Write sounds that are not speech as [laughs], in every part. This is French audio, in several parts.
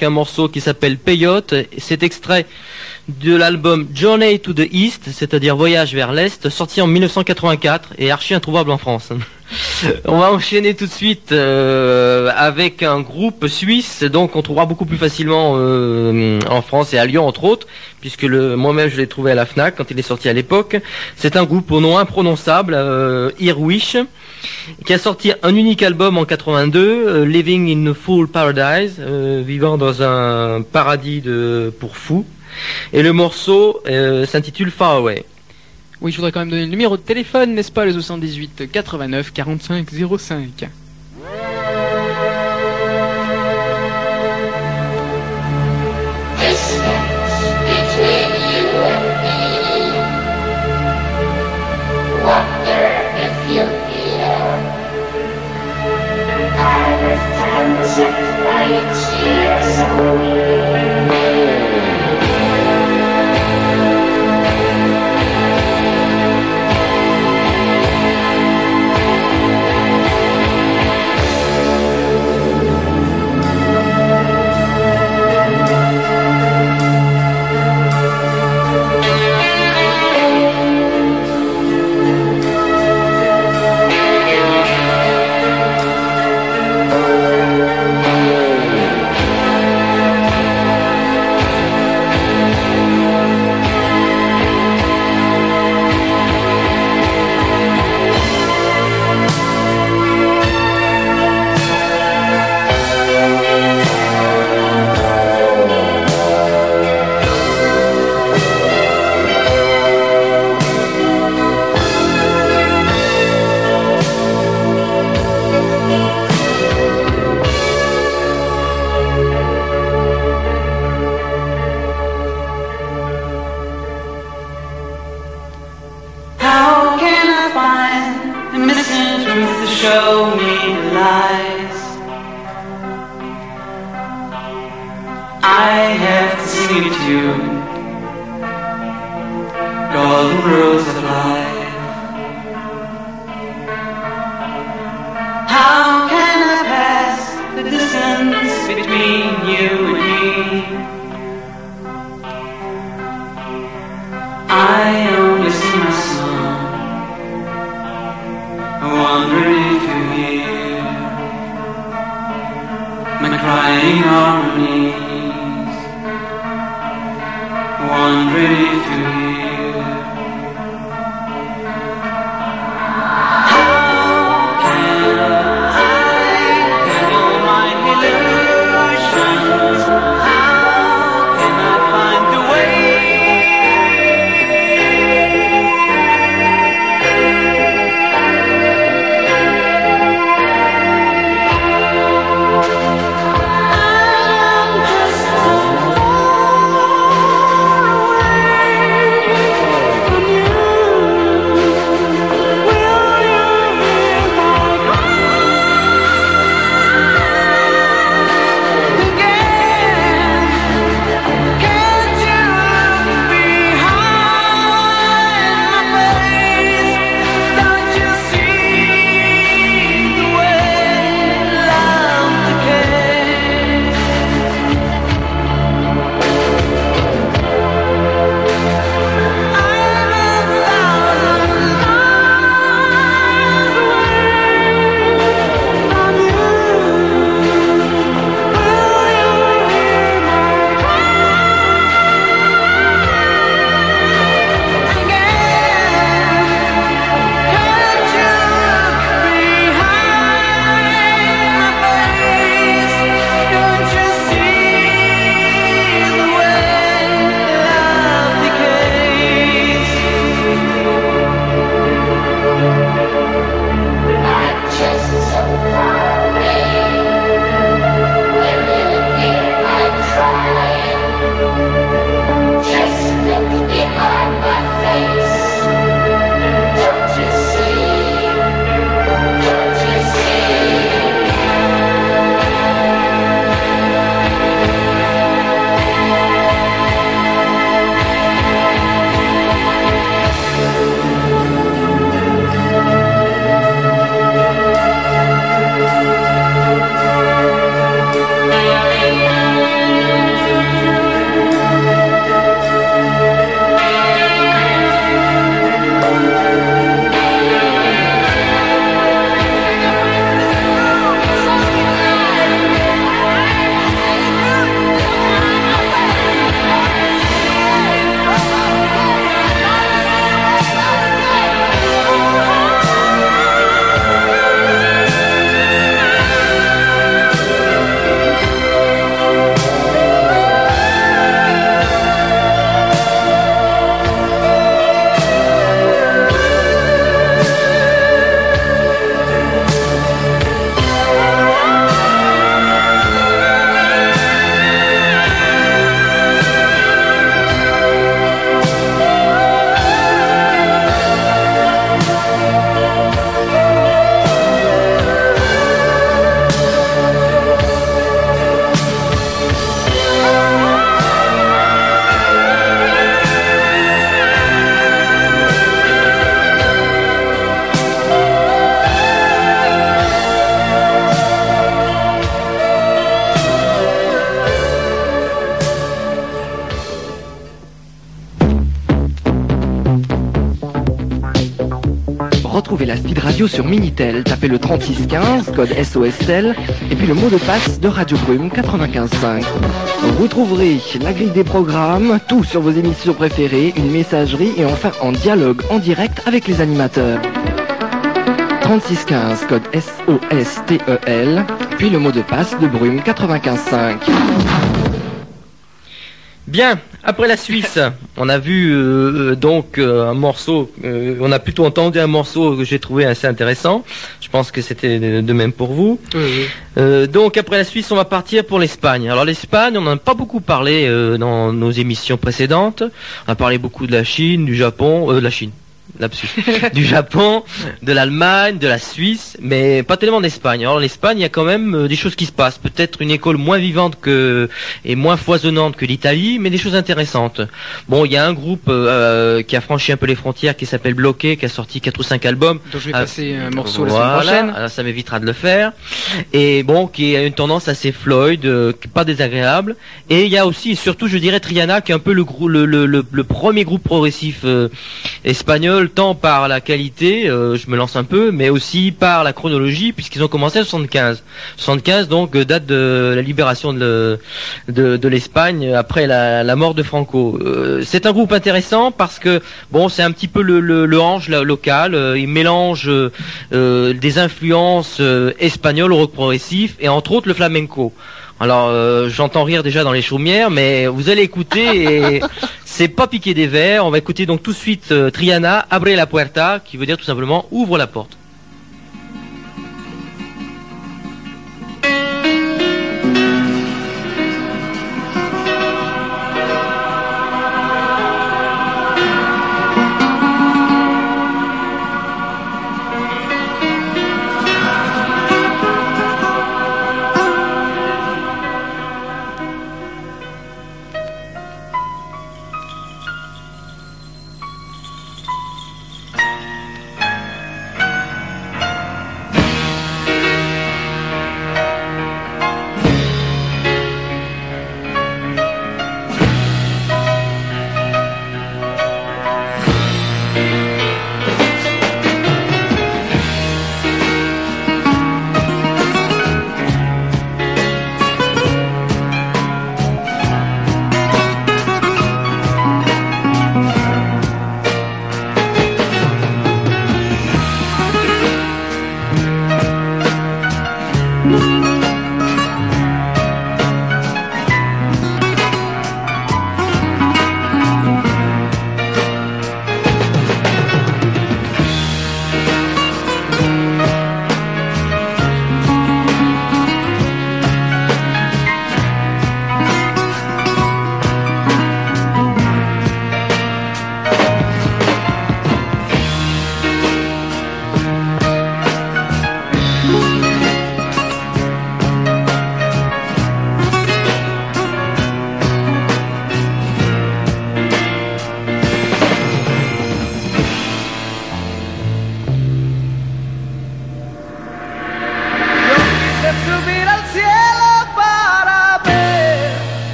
Un morceau qui s'appelle Peyote. C'est extrait de l'album Journey to the East, c'est-à-dire Voyage vers l'Est, sorti en 1984 et archi introuvable en France. [laughs] on va enchaîner tout de suite euh, avec un groupe suisse, donc on trouvera beaucoup plus facilement euh, en France et à Lyon entre autres, puisque moi-même je l'ai trouvé à la FNAC quand il est sorti à l'époque. C'est un groupe au nom imprononçable, euh, Earwish, qui a sorti un unique album en 82, euh, Living in a Full Paradise, vivant dans un paradis de, pour fous. Et le morceau s'intitule Far Away. Oui, je voudrais quand même donner le numéro de téléphone, n'est-ce pas, le 78 89 45 05. Yes, I see, yes, Sur Minitel. Tapez le 3615, code SOSTEL, et puis le mot de passe de Radio Brume 95.5. Vous trouverez la grille des programmes, tout sur vos émissions préférées, une messagerie et enfin en dialogue en direct avec les animateurs. 3615, code SOSTEL, puis le mot de passe de Brume 95.5. Bien, après la Suisse, [laughs] on a vu euh, euh, donc euh, un morceau, euh, on a plutôt entendu un morceau que j'ai trouvé assez intéressant. Je pense que c'était de, même pour vous. Donc après la Suisse, on va partir pour l'Espagne. Alors l'Espagne, on n'en a pas beaucoup parlé dans nos émissions précédentes. On a parlé beaucoup de la Chine, du Japon, de la Chine. Du Japon, de l'Allemagne, de la Suisse, mais pas tellement d'Espagne. Alors l'Espagne, il y a quand même euh, des choses qui se passent. Peut-être une école moins vivante que et moins foisonnante que l'Italie, mais des choses intéressantes. Bon, il y a un groupe euh, qui a franchi un peu les frontières, qui s'appelle Bloqué, qui a sorti quatre ou cinq albums. Donc je vais Ah, passer un morceau Voilà, la semaine prochaine. alors ça m'évitera de le faire. Et bon, qui a une tendance assez Floyd, euh, pas désagréable. Et il y a aussi, et surtout, je dirais Triana, qui est un peu le, grou- le, le, le, le premier groupe progressif euh, espagnol, tant par la qualité, euh, je me lance un peu, mais aussi par la chronologie, puisqu'ils ont commencé en 75. 75, donc, euh, date de la libération de, de, l'Espagne après la, mort de Franco. Euh, c'est un groupe intéressant parce que, bon, c'est un petit peu le, le, là, local. euh, il mélange euh, euh, des influences euh, espagnoles au rock progressif et entre autres le flamenco. Alors euh, j'entends rire déjà dans les chaumières, mais vous allez écouter et [laughs] c'est pas piquer des verres. On va écouter donc tout de suite euh, Triana, Abre la puerta, qui veut dire tout simplement ouvre la porte.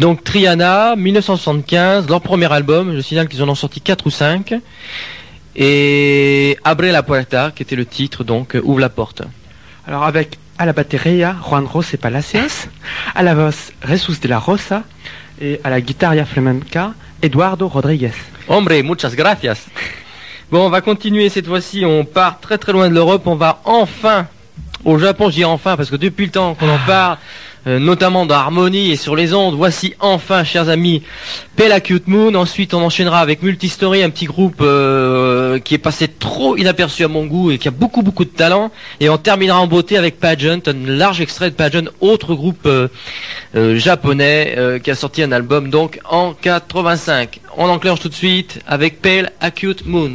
Donc Triana, 1975, leur premier album, je signale qu'ils en ont sorti 4 ou 5. Et Abre la Puerta, qui était le titre, donc euh, Ouvre la porte. Alors avec à la batería Juan José Palacios, à la voz Jesus de la Rosa et à la guitarra flamenca Eduardo Rodriguez. Hombre, muchas gracias. Bon, on va continuer cette fois-ci, on part très très loin de l'Europe, on va enfin au Japon, je dis enfin parce que depuis le temps qu'on en parle, euh, notamment dans Harmonie et sur les ondes. Voici enfin, chers amis, Pale Acute Moon. Ensuite, on enchaînera avec Multistory, un petit groupe euh, qui est passé trop inaperçu à mon goût et qui a beaucoup beaucoup de talent. Et on terminera en beauté avec Pageant, un large extrait de Pageant, autre groupe euh, japonais qui a sorti un album donc en 85. On enclenche tout de suite avec Pale Acute Moon.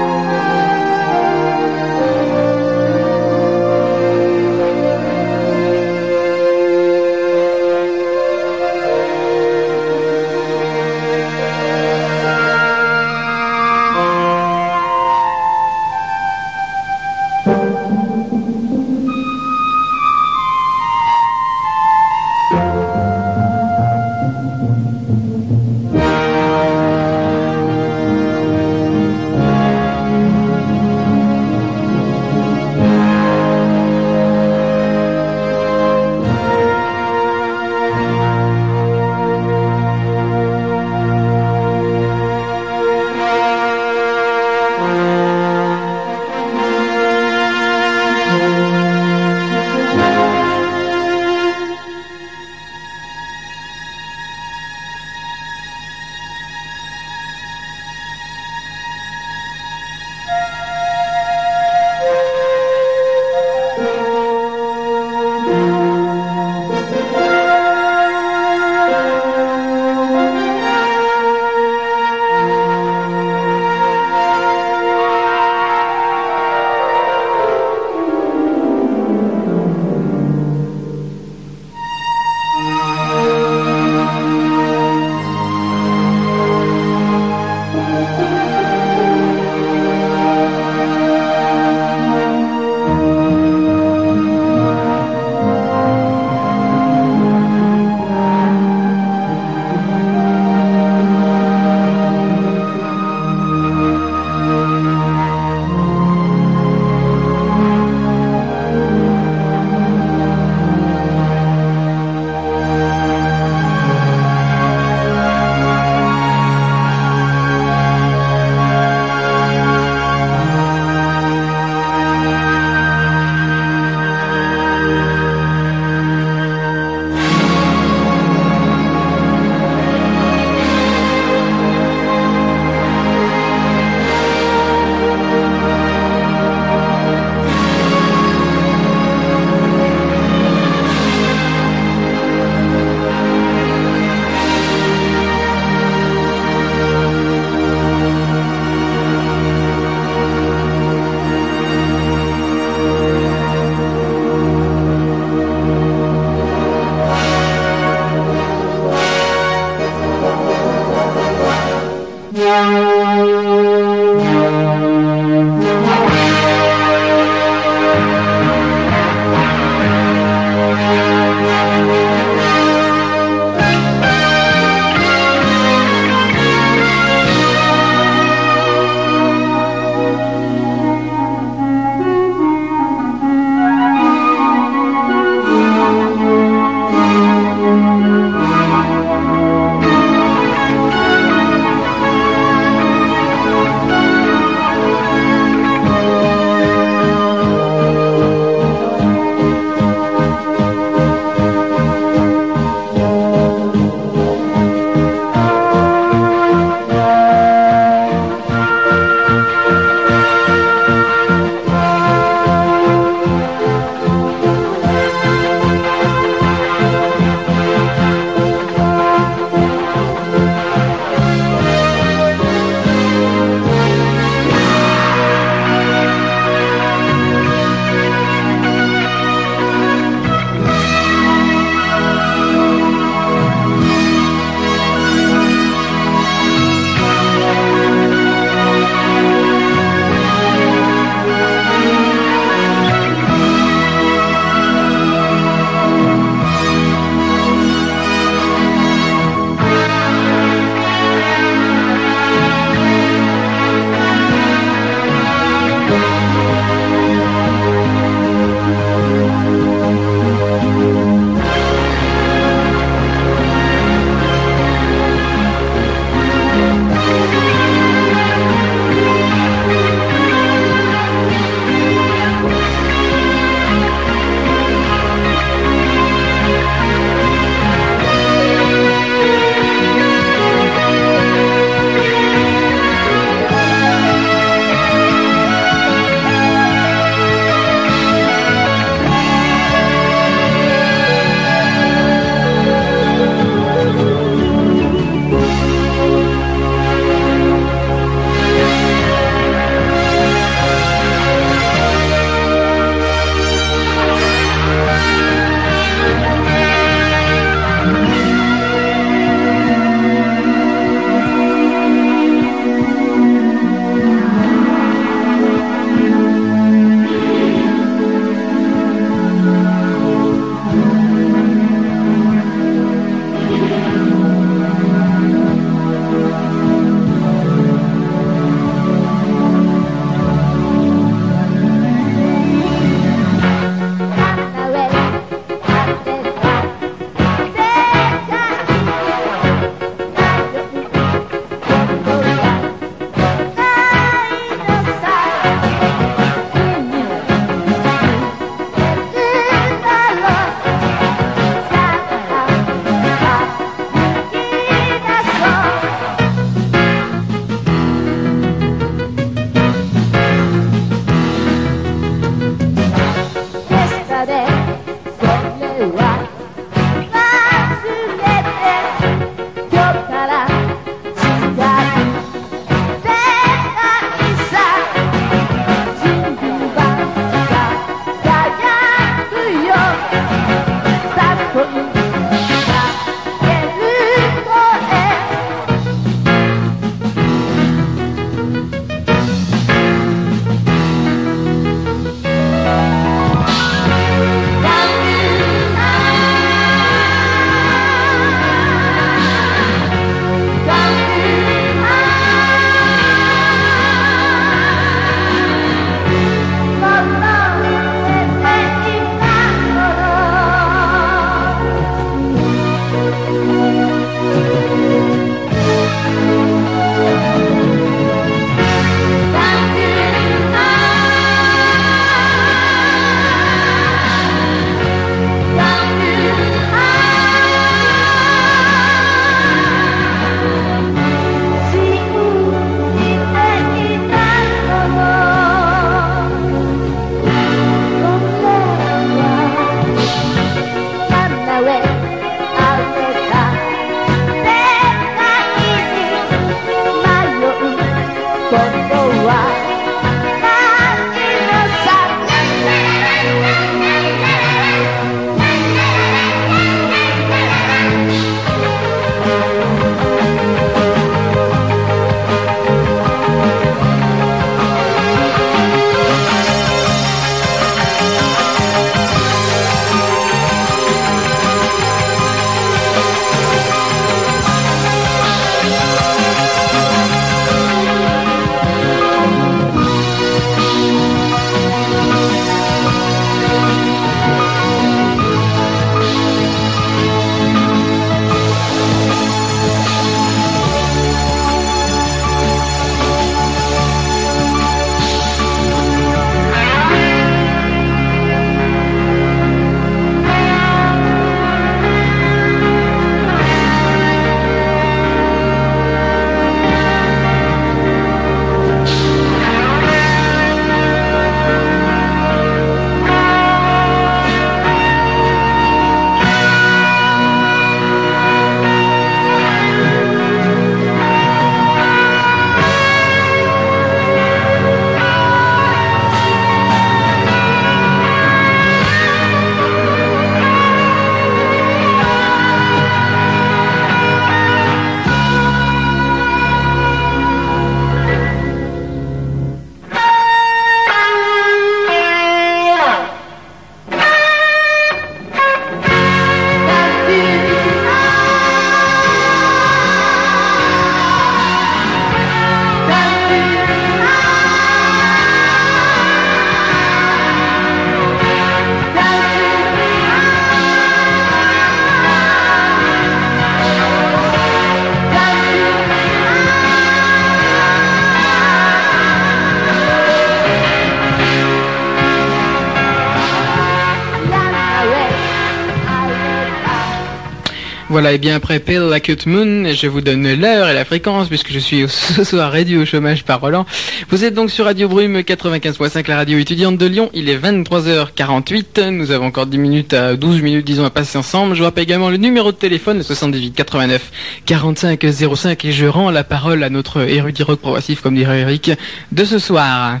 Voilà, et bien après Pale Acute Moon, je vous donne l'heure et la fréquence puisque je suis ce soir réduit au chômage par Roland. Vous êtes donc sur Radio Brume 95.5, la radio étudiante de Lyon. Il est 23h48. Nous avons encore 10 minutes à 12 minutes, disons, à passer ensemble. Je vous rappelle également le numéro de téléphone, le 78 89 45 05 et je rends la parole à notre érudit rock progressif, comme dirait Eric, de ce soir.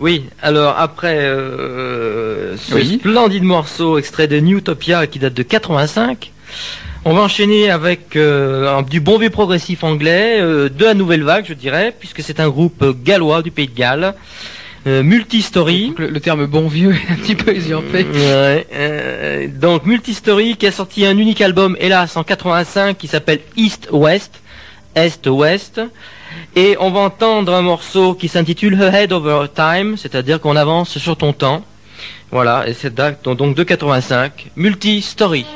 Oui, alors après euh, ce Oui. splendide morceau extrait de Newtopia qui date de 85, on va enchaîner avec euh, du bon vieux progressif anglais, euh, de la nouvelle vague je dirais, puisque c'est un groupe euh, gallois du pays de Galles, euh, Multistory. Le, le terme bon vieux est un petit peu usurpé. Ouais, euh, donc Multistory qui a sorti un unique album, hélas, en 85 qui s'appelle East West, Est-Ouest. Et on va entendre un morceau qui s'intitule Ahead Over Time, c'est-à-dire qu'on avance sur ton temps. Voilà, et c'est date donc de 85, Multi-Story.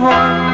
One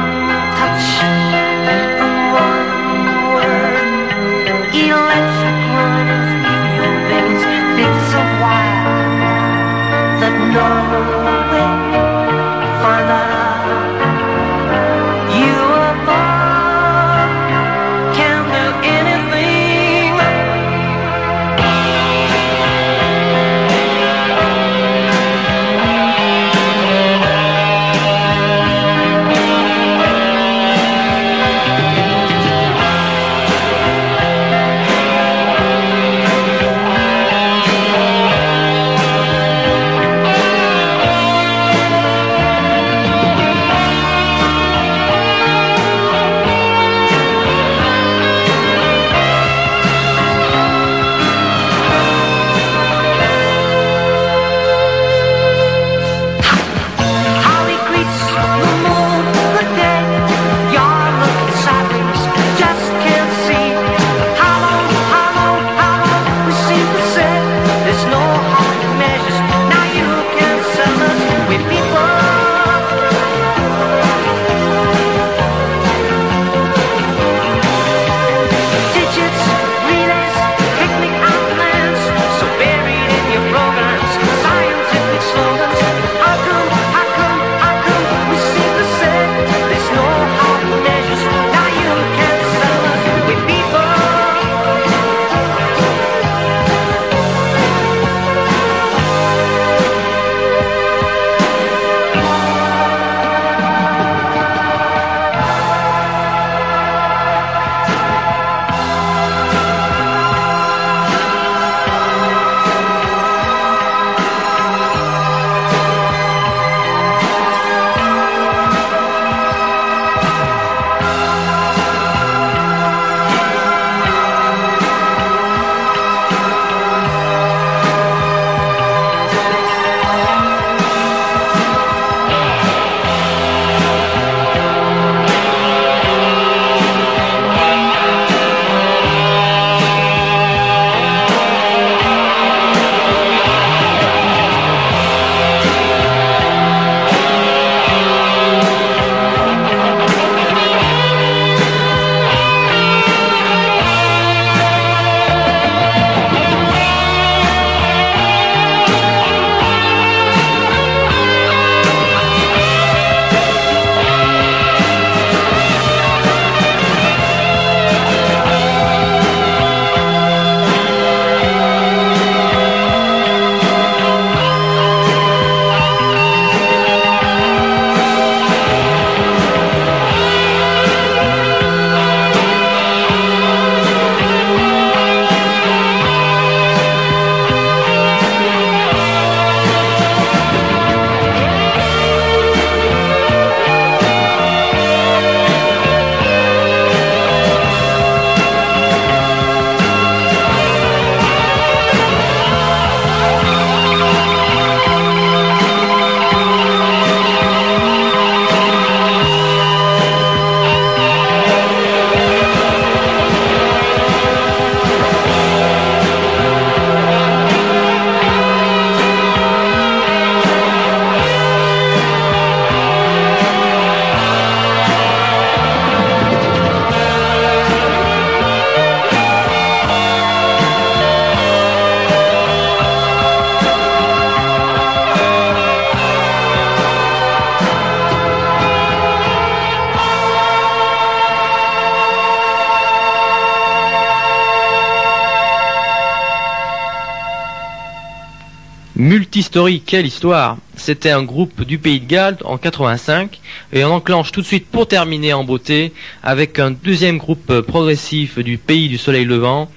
Multistory, quelle histoire C'était un groupe du Pays de Galles en 85 et on enclenche tout de suite pour terminer en beauté avec un deuxième groupe progressif du Pays du Soleil Levant.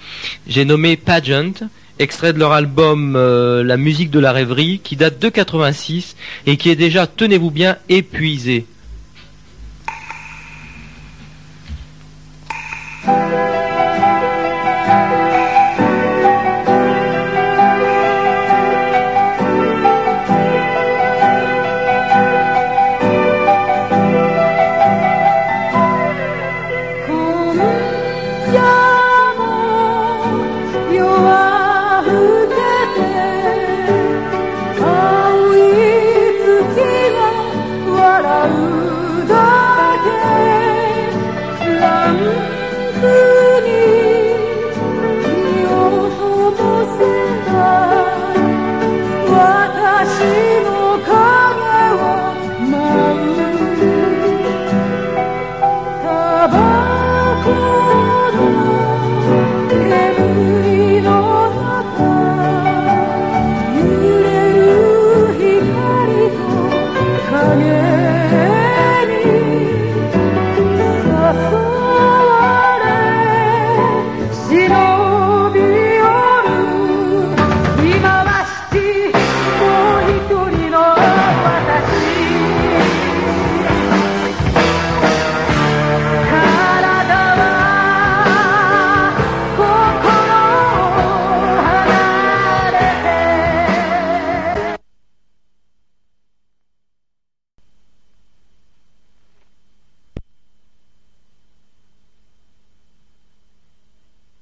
J'ai nommé Pageant, extrait de leur album euh, La musique de la rêverie qui date de 86 et qui est déjà, tenez-vous bien, épuisé.